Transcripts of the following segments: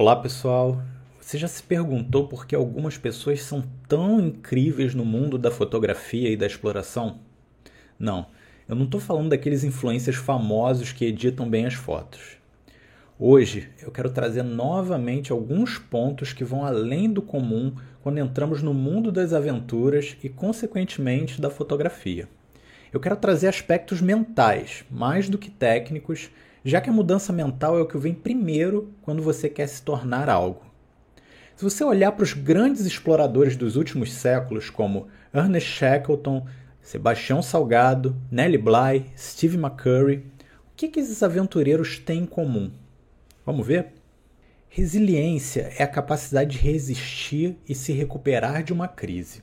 Olá pessoal, você já se perguntou por que algumas pessoas são tão incríveis no mundo da fotografia e da exploração? Não, eu não estou falando daqueles influencers famosos que editam bem as fotos. Hoje eu quero trazer novamente alguns pontos que vão além do comum quando entramos no mundo das aventuras e, consequentemente, da fotografia. Eu quero trazer aspectos mentais, mais do que técnicos, já que a mudança mental é o que vem primeiro quando você quer se tornar algo. Se você olhar para os grandes exploradores dos últimos séculos, como Ernest Shackleton, Sebastião Salgado, Nellie Bly, Steve McCurry, o que, que esses aventureiros têm em comum? Vamos ver? Resiliência é a capacidade de resistir e se recuperar de uma crise.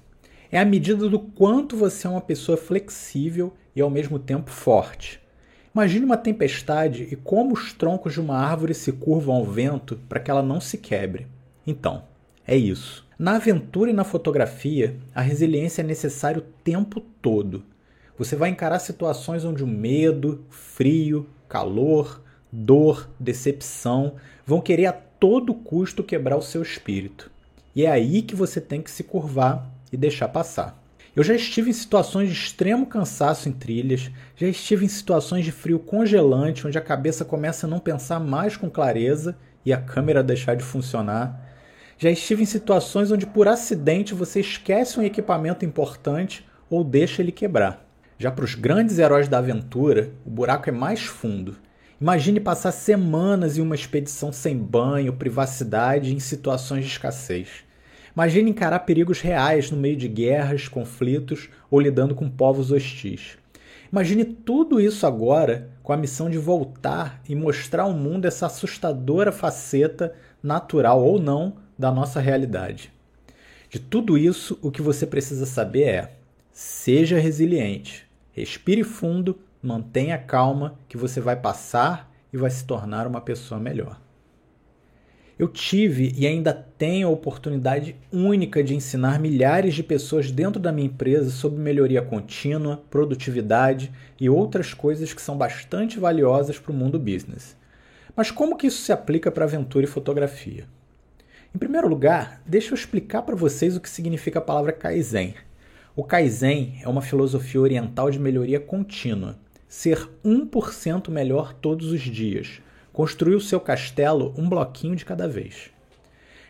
É a medida do quanto você é uma pessoa flexível e ao mesmo tempo forte. Imagine uma tempestade e como os troncos de uma árvore se curvam ao vento para que ela não se quebre. Então, é isso. Na aventura e na fotografia, a resiliência é necessária o tempo todo. Você vai encarar situações onde o medo, frio, calor, dor, decepção vão querer a todo custo quebrar o seu espírito. E é aí que você tem que se curvar e deixar passar. Eu já estive em situações de extremo cansaço em trilhas, já estive em situações de frio congelante, onde a cabeça começa a não pensar mais com clareza e a câmera deixar de funcionar. Já estive em situações onde por acidente você esquece um equipamento importante ou deixa ele quebrar. Já para os grandes heróis da aventura, o buraco é mais fundo. Imagine passar semanas em uma expedição sem banho, privacidade em situações de escassez. Imagine encarar perigos reais no meio de guerras, conflitos ou lidando com povos hostis. Imagine tudo isso agora com a missão de voltar e mostrar ao mundo essa assustadora faceta, natural ou não, da nossa realidade. De tudo isso, o que você precisa saber é: seja resiliente, respire fundo, mantenha calma, que você vai passar e vai se tornar uma pessoa melhor. Eu tive e ainda tenho a oportunidade única de ensinar milhares de pessoas dentro da minha empresa sobre melhoria contínua, produtividade e outras coisas que são bastante valiosas para o mundo business. Mas como que isso se aplica para aventura e fotografia? Em primeiro lugar, deixa eu explicar para vocês o que significa a palavra Kaizen. O Kaizen é uma filosofia oriental de melhoria contínua, ser 1% melhor todos os dias, construir o seu castelo um bloquinho de cada vez.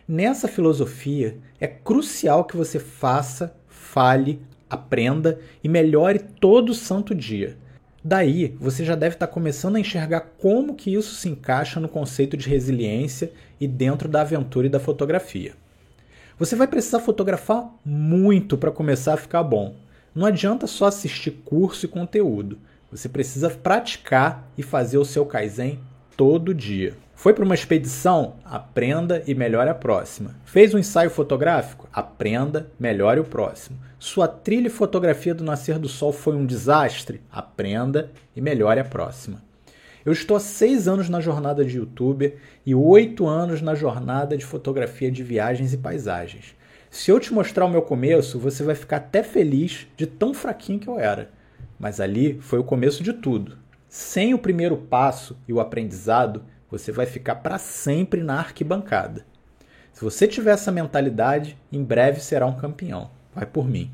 Nessa filosofia, é crucial que você faça, fale, aprenda e melhore todo santo dia. Daí, você já deve estar começando a enxergar como que isso se encaixa no conceito de resiliência e dentro da aventura e da fotografia. Você vai precisar fotografar muito para começar a ficar bom. Não adianta só assistir curso e conteúdo. Você precisa praticar e fazer o seu Kaizen todo dia. Foi para uma expedição? Aprenda e melhore a próxima. Fez um ensaio fotográfico? Aprenda, melhore o próximo. Sua trilha e fotografia do nascer do sol foi um desastre? Aprenda e melhore a próxima. Eu estou há seis anos na jornada de youtuber e oito anos na jornada de fotografia de viagens e paisagens. Se eu te mostrar o meu começo, você vai ficar até feliz de tão fraquinho que eu era. Mas ali foi o começo de tudo. Sem o primeiro passo e o aprendizado, você vai ficar para sempre na arquibancada. Se você tiver essa mentalidade, em breve será um campeão. Vai por mim.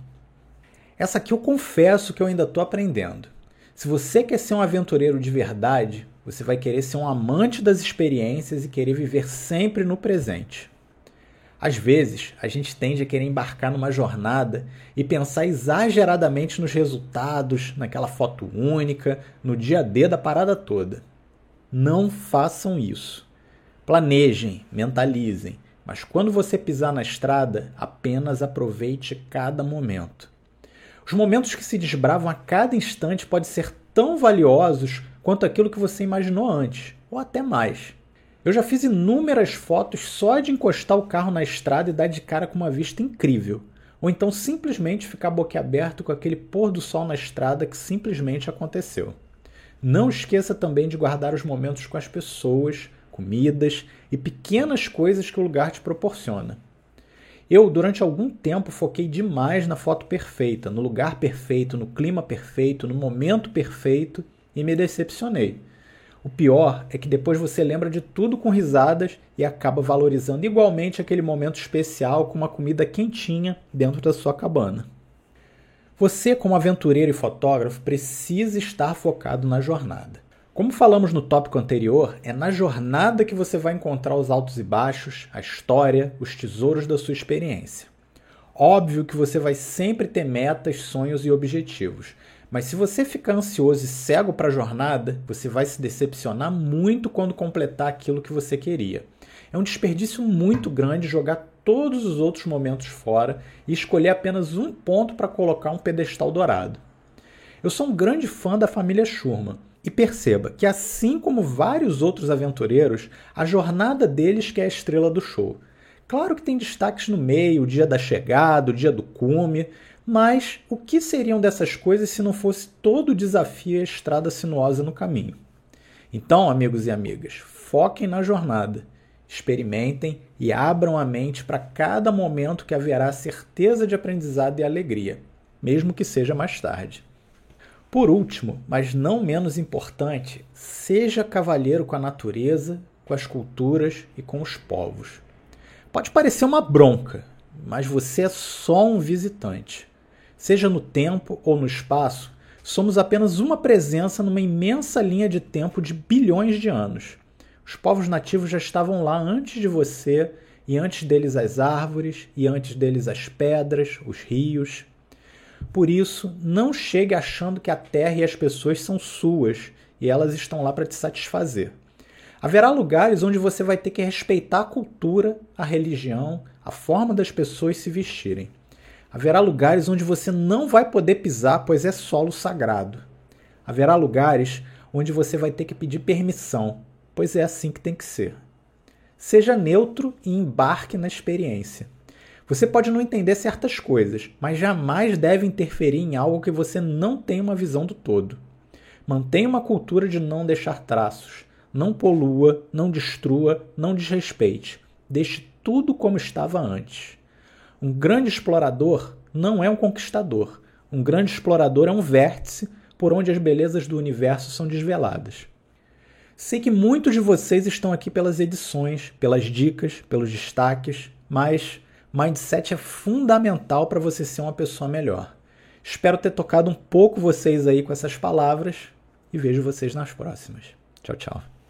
Essa aqui eu confesso que eu ainda estou aprendendo. Se você quer ser um aventureiro de verdade, você vai querer ser um amante das experiências e querer viver sempre no presente. Às vezes, a gente tende a querer embarcar numa jornada e pensar exageradamente nos resultados, naquela foto única, no dia D da parada toda. Não façam isso. Planejem, mentalizem, mas quando você pisar na estrada, apenas aproveite cada momento. Os momentos que se desbravam a cada instante podem ser tão valiosos quanto aquilo que você imaginou antes, ou até mais. Eu já fiz inúmeras fotos só de encostar o carro na estrada e dar de cara com uma vista incrível. Ou então simplesmente ficar boquiaberto com aquele pôr do sol na estrada que simplesmente aconteceu. Não esqueça também de guardar os momentos com as pessoas, comidas e pequenas coisas que o lugar te proporciona. Eu, durante algum tempo, foquei demais na foto perfeita, no lugar perfeito, no clima perfeito, no momento perfeito e me decepcionei. O pior é que depois você lembra de tudo com risadas e acaba valorizando igualmente aquele momento especial com uma comida quentinha dentro da sua cabana. Você, como aventureiro e fotógrafo, precisa estar focado na jornada. Como falamos no tópico anterior, é na jornada que você vai encontrar os altos e baixos, a história, os tesouros da sua experiência. Óbvio que você vai sempre ter metas, sonhos e objetivos, mas se você ficar ansioso e cego para a jornada, você vai se decepcionar muito quando completar aquilo que você queria. É um desperdício muito grande jogar todos os outros momentos fora e escolher apenas um ponto para colocar um pedestal dourado. Eu sou um grande fã da família Schurman e perceba que, assim como vários outros aventureiros, a jornada deles que é a estrela do show. Claro que tem destaques no meio, o dia da chegada, o dia do cume, mas o que seriam dessas coisas se não fosse todo o desafio e a estrada sinuosa no caminho? Então, amigos e amigas, foquem na jornada, experimentem e abram a mente para cada momento que haverá certeza de aprendizado e alegria, mesmo que seja mais tarde. Por último, mas não menos importante, seja cavalheiro com a natureza, com as culturas e com os povos. Pode parecer uma bronca, mas você é só um visitante. Seja no tempo ou no espaço, somos apenas uma presença numa imensa linha de tempo de bilhões de anos. Os povos nativos já estavam lá antes de você, e antes deles as árvores, e antes deles as pedras, os rios. Por isso, não chegue achando que a terra e as pessoas são suas e elas estão lá para te satisfazer. Haverá lugares onde você vai ter que respeitar a cultura, a religião, a forma das pessoas se vestirem. Haverá lugares onde você não vai poder pisar, pois é solo sagrado. Haverá lugares onde você vai ter que pedir permissão, pois é assim que tem que ser. Seja neutro e embarque na experiência. Você pode não entender certas coisas, mas jamais deve interferir em algo que você não tem uma visão do todo. Mantenha uma cultura de não deixar traços. Não polua, não destrua, não desrespeite. Deixe tudo como estava antes. Um grande explorador não é um conquistador. Um grande explorador é um vértice por onde as belezas do universo são desveladas. Sei que muitos de vocês estão aqui pelas edições, pelas dicas, pelos destaques, mas mindset é fundamental para você ser uma pessoa melhor. Espero ter tocado um pouco vocês aí com essas palavras e vejo vocês nas próximas. Tchau, tchau.